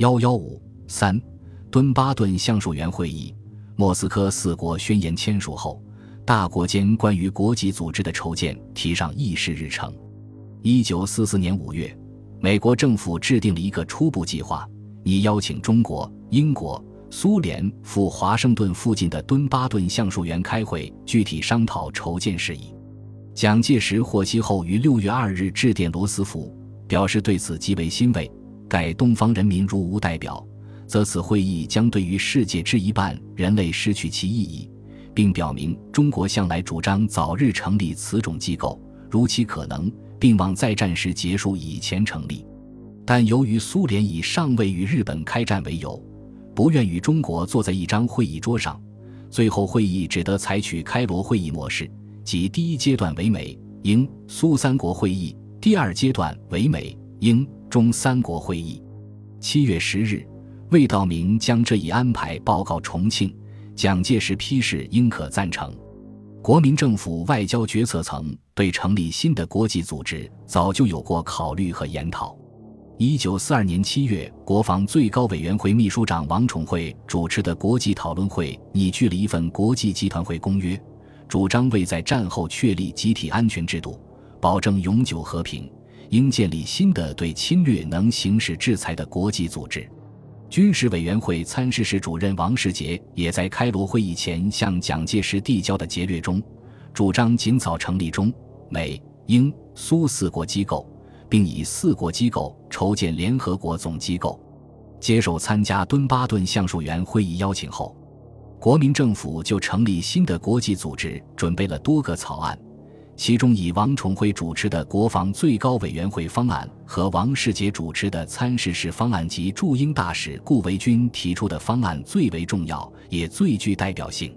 幺幺五三，敦巴顿橡树园会议，莫斯科四国宣言签署后，大国间关于国际组织的筹建提上议事日程。一九四四年五月，美国政府制定了一个初步计划，拟邀请中国、英国、苏联赴华盛顿附近的敦巴顿橡树园开会，具体商讨筹建事宜。蒋介石获悉后，于六月二日致电罗斯福，表示对此极为欣慰。盖东方人民如无代表，则此会议将对于世界之一半人类失去其意义，并表明中国向来主张早日成立此种机构，如其可能，并望在战时结束以前成立。但由于苏联以尚未与日本开战为由，不愿与中国坐在一张会议桌上，最后会议只得采取开罗会议模式，即第一阶段为美、英、苏三国会议，第二阶段为美、英。中三国会议，七月十日，魏道明将这一安排报告重庆，蒋介石批示应可赞成。国民政府外交决策层对成立新的国际组织早就有过考虑和研讨。一九四二年七月，国防最高委员会秘书长王宠惠主持的国际讨论会拟具了一份国际集团会公约，主张为在战后确立集体安全制度，保证永久和平。应建立新的对侵略能行使制裁的国际组织。军事委员会参事室主任王世杰也在开罗会议前向蒋介石递交的节略中，主张尽早成立中美英苏四国机构，并以四国机构筹建联合国总机构。接受参加敦巴顿橡树园会议邀请后，国民政府就成立新的国际组织准备了多个草案。其中以王宠惠主持的国防最高委员会方案和王世杰主持的参事室方案及驻英大使顾维钧提出的方案最为重要，也最具代表性。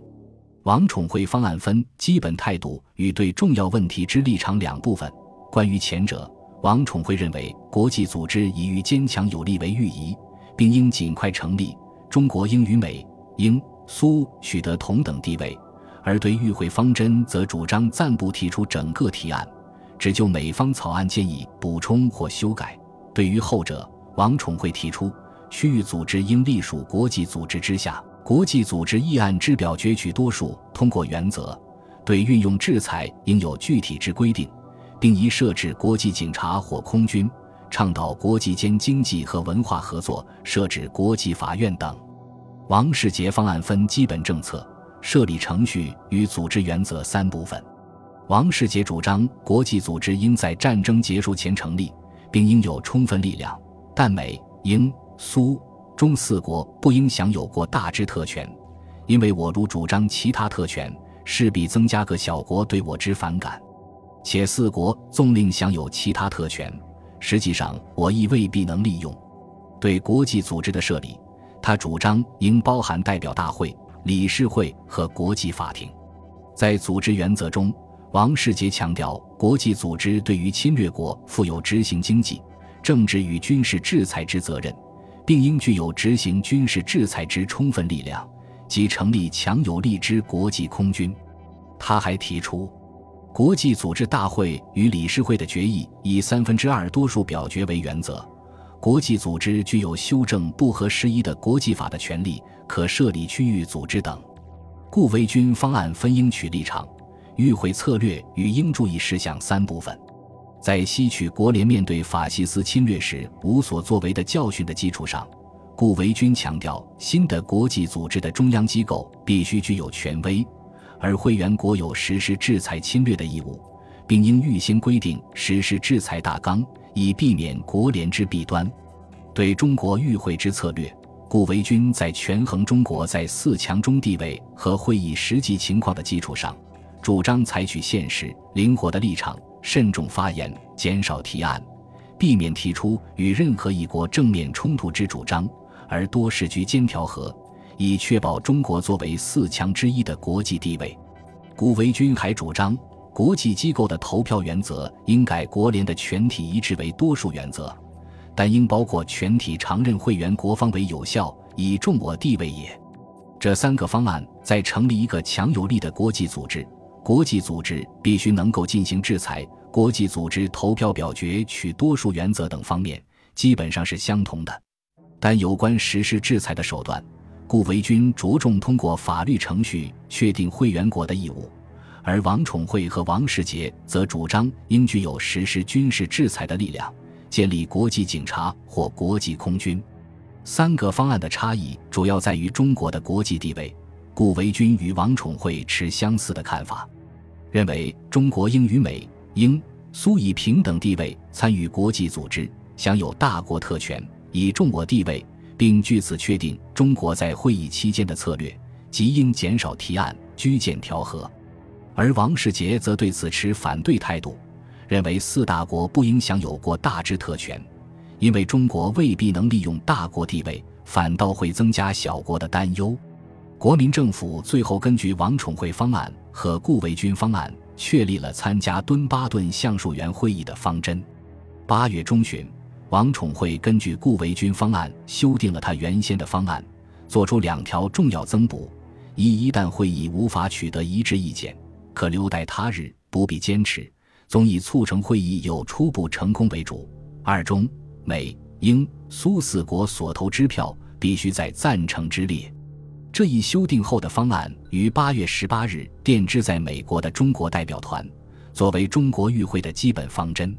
王宠惠方案分基本态度与对重要问题之立场两部分。关于前者，王宠惠认为国际组织以于坚强有力为预仪，并应尽快成立。中国应与美、英、苏取得同等地位。而对与会方针，则主张暂不提出整个提案，只就美方草案建议补充或修改。对于后者，王宠惠提出，区域组织应隶属国际组织之下，国际组织议案之表决取多数通过原则，对运用制裁应有具体之规定，并宜设置国际警察或空军，倡导国际间经济和文化合作，设置国际法院等。王世杰方案分基本政策。设立程序与组织原则三部分。王世杰主张，国际组织应在战争结束前成立，并应有充分力量，但美、英、苏、中四国不应享有过大之特权，因为我如主张其他特权，势必增加各小国对我之反感。且四国纵令享有其他特权，实际上我亦未必能利用。对国际组织的设立，他主张应包含代表大会。理事会和国际法庭，在组织原则中，王世杰强调，国际组织对于侵略国负有执行经济、政治与军事制裁之责任，并应具有执行军事制裁之充分力量，即成立强有力之国际空军。他还提出，国际组织大会与理事会的决议以三分之二多数表决为原则。国际组织具有修正不合时宜的国际法的权利，可设立区域组织等。顾维钧方案分应取立场、与会策略与应注意事项三部分。在吸取国联面对法西斯侵略时无所作为的教训的基础上，顾维钧强调，新的国际组织的中央机构必须具有权威，而会员国有实施制裁侵略的义务，并应预先规定实施制裁大纲。以避免国联之弊端，对中国与会之策略，顾维钧在权衡中国在四强中地位和会议实际情况的基础上，主张采取现实灵活的立场，慎重发言，减少提案，避免提出与任何一国正面冲突之主张，而多是居间调和，以确保中国作为四强之一的国际地位。顾维钧还主张。国际机构的投票原则应改国联的全体一致为多数原则，但应包括全体常任会员国方为有效，以重我地位也。这三个方案在成立一个强有力的国际组织，国际组织必须能够进行制裁，国际组织投票表决取多数原则等方面，基本上是相同的。但有关实施制裁的手段，顾维钧着重通过法律程序确定会员国的义务，而王宠惠和王世杰则主张应具有实施军事制裁的力量，建立国际警察或国际空军。三个方案的差异主要在于中国的国际地位。顾维钧与王宠惠持相似的看法，认为中国应与美、英、苏以平等地位参与国际组织，享有大国特权，以重我地位，并据此确定中国在会议期间的策略，即应减少提案、居间调和。而王世杰则对此持反对态度，认为四大国不应享有过大之特权。因为中国未必能利用大国地位，反倒会增加小国的担忧。国民政府最后根据王宠惠方案和顾维钧方案，确立了参加敦巴顿橡树园会议的方针。八月中旬，王宠惠根据顾维钧方案修订了他原先的方案，做出两条重要增补：一，一旦会议无法取得一致意见，可留待他日，不必坚持，总以促成会议有初步成功为主；二中。美、英、苏四国所投支票必须在赞成之列。这一修订后的方案于八月十八日电支在美国的中国代表团，作为中国与会的基本方针。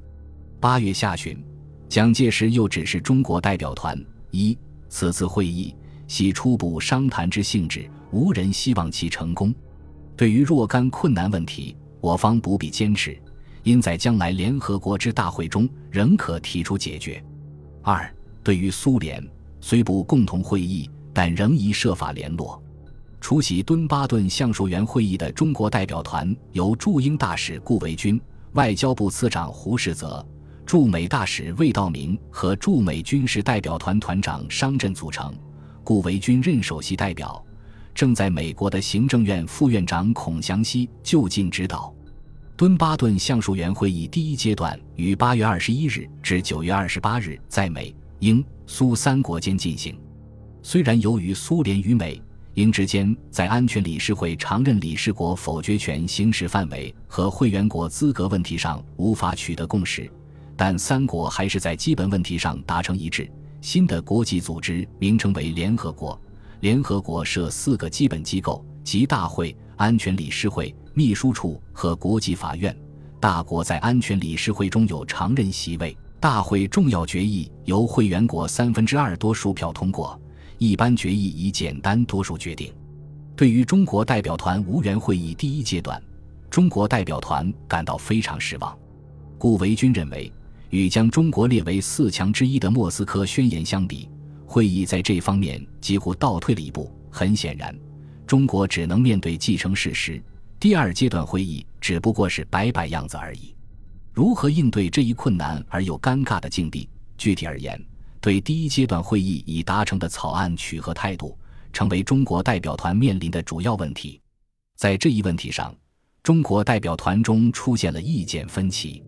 八月下旬，蒋介石又指示中国代表团：一、此次会议系初步商谈之性质，无人希望其成功。对于若干困难问题，我方不必坚持，因在将来联合国之大会中仍可提出解决。二，对于苏联，虽不共同会议，但仍宜设法联络。出席敦巴顿橡树园会议的中国代表团由驻英大使顾维钧、外交部次长胡适泽、驻美大使魏道明和驻美军事代表团团长商震组成。顾维钧任首席代表，正在美国的行政院副院长孔祥熙就近指导。敦巴顿橡树园会议第一阶段于八月二十一日至九月二十八日在美、英、苏三国间进行。虽然由于苏联与美、英之间在安全理事会常任理事国否决权行使范围和会员国资格问题上无法取得共识，但三国还是在基本问题上达成一致。新的国际组织名称为联合国。联合国设四个基本机构，即大会、安全理事会。秘书处和国际法院，大国在安全理事会中有常任席位。大会重要决议由会员国三分之二多数票通过，一般决议以简单多数决定。对于中国代表团无缘会议第一阶段，中国代表团感到非常失望。顾维钧认为，与将中国列为四强之一的莫斯科宣言相比，会议在这方面几乎倒退了一步。很显然，中国只能面对既成事实。第二阶段会议只不过是摆摆样子而已。如何应对这一困难而又尴尬的境地？具体而言，对第一阶段会议已达成的草案取何态度，成为中国代表团面临的主要问题。在这一问题上，中国代表团中出现了意见分歧。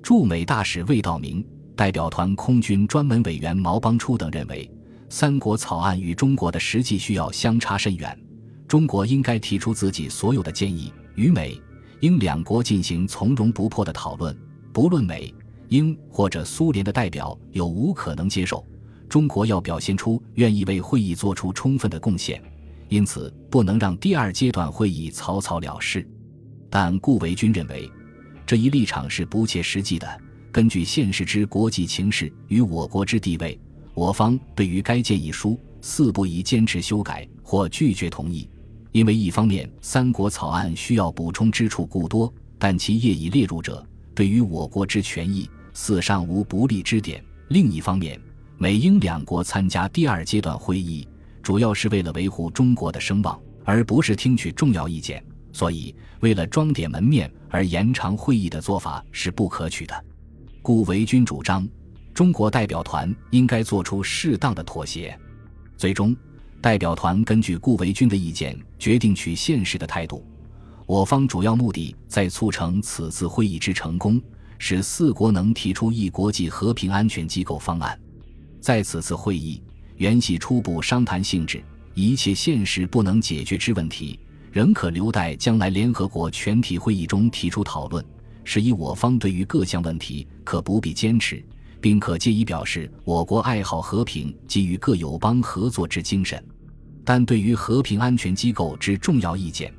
驻美大使魏道明、代表团空军专门委员毛邦初等认为，三国草案与中国的实际需要相差甚远。中国应该提出自己所有的建议，与美、英两国进行从容不迫的讨论。不论美、英或者苏联的代表有无可能接受，中国要表现出愿意为会议做出充分的贡献。因此，不能让第二阶段会议草草了事。但顾维钧认为，这一立场是不切实际的。根据现实之国际情势与我国之地位，我方对于该建议书四不宜坚持修改或拒绝同意。因为一方面，三国草案需要补充之处故多，但其业已列入者，对于我国之权益，似尚无不利之点；另一方面，美英两国参加第二阶段会议，主要是为了维护中国的声望，而不是听取重要意见，所以为了装点门面而延长会议的做法是不可取的。故维钧主张，中国代表团应该做出适当的妥协，最终。代表团根据顾维钧的意见，决定取现实的态度。我方主要目的在促成此次会议之成功，使四国能提出一国际和平安全机构方案。在此次会议，原系初步商谈性质，一切现实不能解决之问题，仍可留待将来联合国全体会议中提出讨论。是以我方对于各项问题可不必坚持，并可借以表示我国爱好和平基于各友邦合作之精神。但对于和平安全机构之重要意见，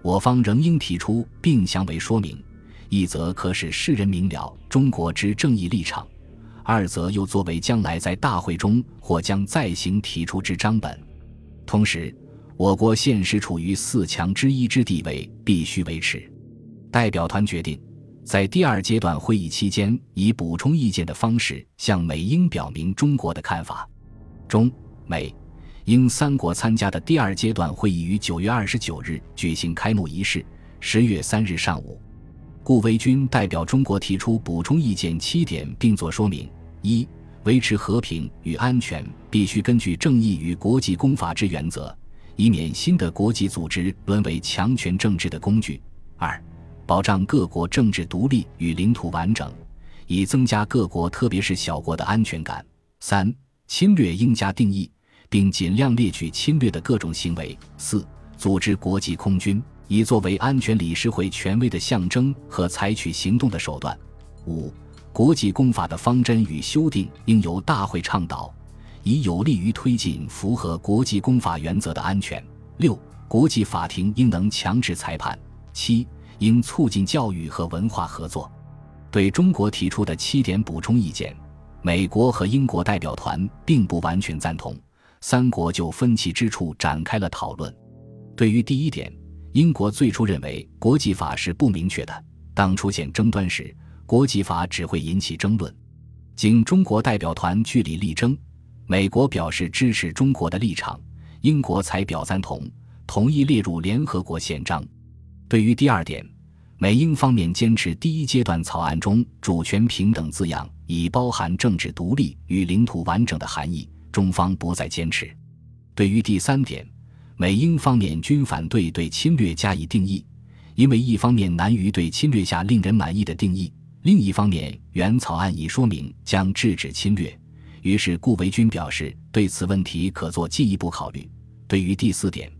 我方仍应提出并详为说明。一则可使世人明了中国之正义立场，二则又作为将来在大会中或将再行提出之章本。同时，我国现实处于四强之一之地位，必须维持。代表团决定，在第二阶段会议期间，以补充意见的方式向美英表明中国的看法。中美英三国参加的第二阶段会议于九月二十九日举行开幕仪式。十月三日上午。顾维钧代表中国提出补充意见七点，并作说明：一、维持和平与安全必须根据正义与国际公法之原则，以免新的国际组织沦为强权政治的工具；二、保障各国政治独立与领土完整，以增加各国特别是小国的安全感；三、侵略应加定义，并尽量列举侵略的各种行为；四、组织国际空军。以作为安全理事会权威的象征和采取行动的手段。五、国际公法的方针与修订应由大会倡导，以有利于推进符合国际公法原则的安全。六、国际法庭应能强制裁判。七、应促进教育和文化合作。对中国提出的七点补充意见，美国和英国代表团并不完全赞同，三国就分歧之处展开了讨论。对于第一点。英国最初认为国际法是不明确的，当出现争端时，国际法只会引起争论。经中国代表团据理力争，美国表示支持中国的立场，英国才表赞同，同意列入联合国宪章。对于第二点，美英方面坚持第一阶段草案中“主权平等”字样已包含政治独立与领土完整的含义，中方不再坚持。对于第三点，美英方面均反对对侵略加以定义，因为一方面难于对侵略下令人满意的定义，另一方面原草案已说明将制止侵略。于是顾维钧表示对此问题可做进一步考虑。对于第四点，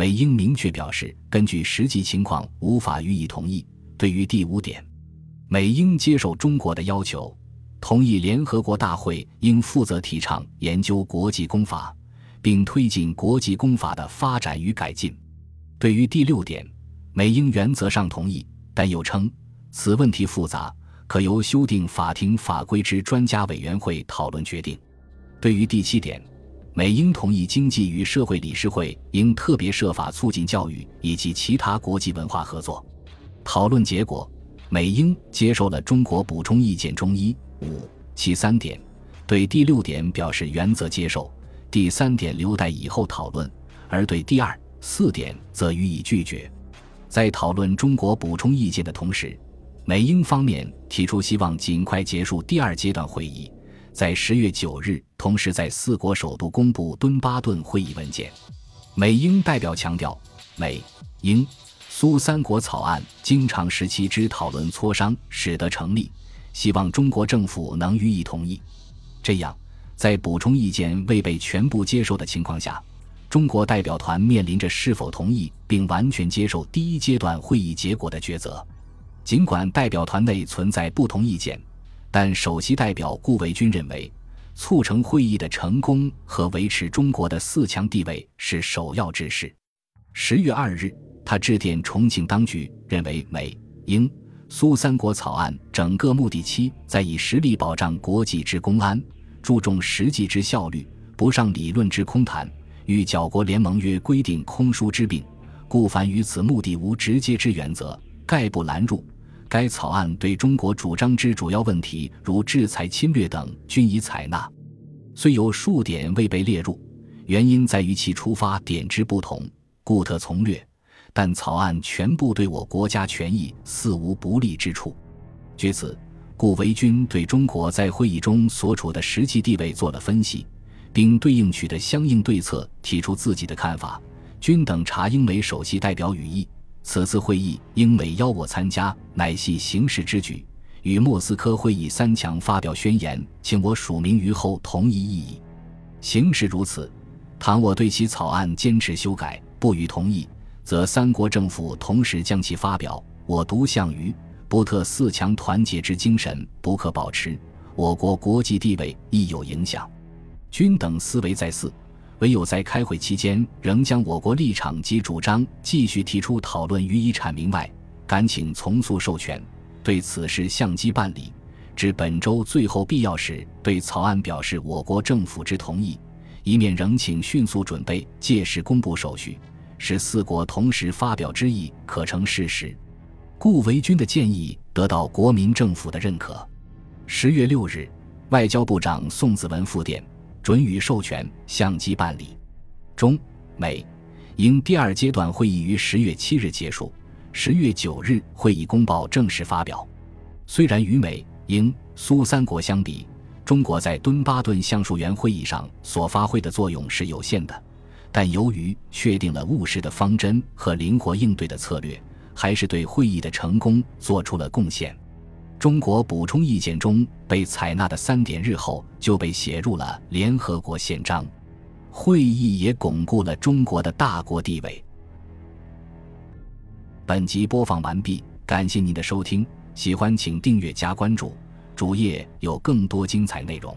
美英明确表示根据实际情况无法予以同意。对于第五点，美英接受中国的要求，同意联合国大会应负责提倡研究国际公法。并推进国际公法的发展与改进。对于第六点，美英原则上同意，但又称此问题复杂，可由修订法庭法规之专家委员会讨论决定。对于第七点，美英同意经济与社会理事会应特别设法促进教育以及其他国际文化合作。讨论结果，美英接受了中国补充意见中一、五、七三点，对第六点表示原则接受。第三点留待以后讨论，而对第二、四点则予以拒绝。在讨论中国补充意见的同时，美英方面提出希望尽快结束第二阶段会议，在十月九日同时在四国首都公布敦巴顿会议文件。美英代表强调，美、英、苏三国草案经常时期之讨论磋商使得成立，希望中国政府能予以同意。这样。在补充意见未被全部接受的情况下，中国代表团面临着是否同意并完全接受第一阶段会议结果的抉择。尽管代表团内存在不同意见，但首席代表顾维钧认为，促成会议的成功和维持中国的四强地位是首要之事。十月二日，他致电重庆当局，认为美、英、苏三国草案整个目的期在以实力保障国际之公安。注重实际之效率，不上理论之空谈。与剿国联盟约规定空疏之病，故凡与此目的无直接之原则，概不拦入。该草案对中国主张之主要问题，如制裁侵略等，均已采纳。虽有数点未被列入，原因在于其出发点之不同，故特从略。但草案全部对我国家权益似无不利之处。据此。顾维钧对中国在会议中所处的实际地位做了分析，并对应取得相应对策提出自己的看法。均等查英美首席代表语意，此次会议英美邀我参加，乃系形势之举。与莫斯科会议三强发表宣言，请我署名于后同一意义。形势如此，倘我对其草案坚持修改，不予同意，则三国政府同时将其发表，我独向于。波特四强团结之精神不可保持，我国国际地位亦有影响。均等思维在四，唯有在开会期间仍将我国立场及主张继续提出讨论予以阐明外，敢请从速授权，对此事相机办理。至本周最后必要时，对草案表示我国政府之同意，一面仍请迅速准备，届时公布手续，使四国同时发表之意可成事实。顾维钧的建议得到国民政府的认可。十月六日，外交部长宋子文复电，准予授权，相机办理。中美英第二阶段会议于十月七日结束，十月九日会议公报正式发表。虽然与美。英苏三国相比，中国在敦巴顿橡树园会议上所发挥的作用是有限的，但由于确定了务实的方针和灵活应对的策略，还是对会议的成功做出了贡献。中国补充意见中被采纳的三点，日后就被写入了联合国宪章。会议也巩固了中国的大国地位。本集播放完毕，感谢您的收听。喜欢请订阅加关注，主页有更多精彩内容。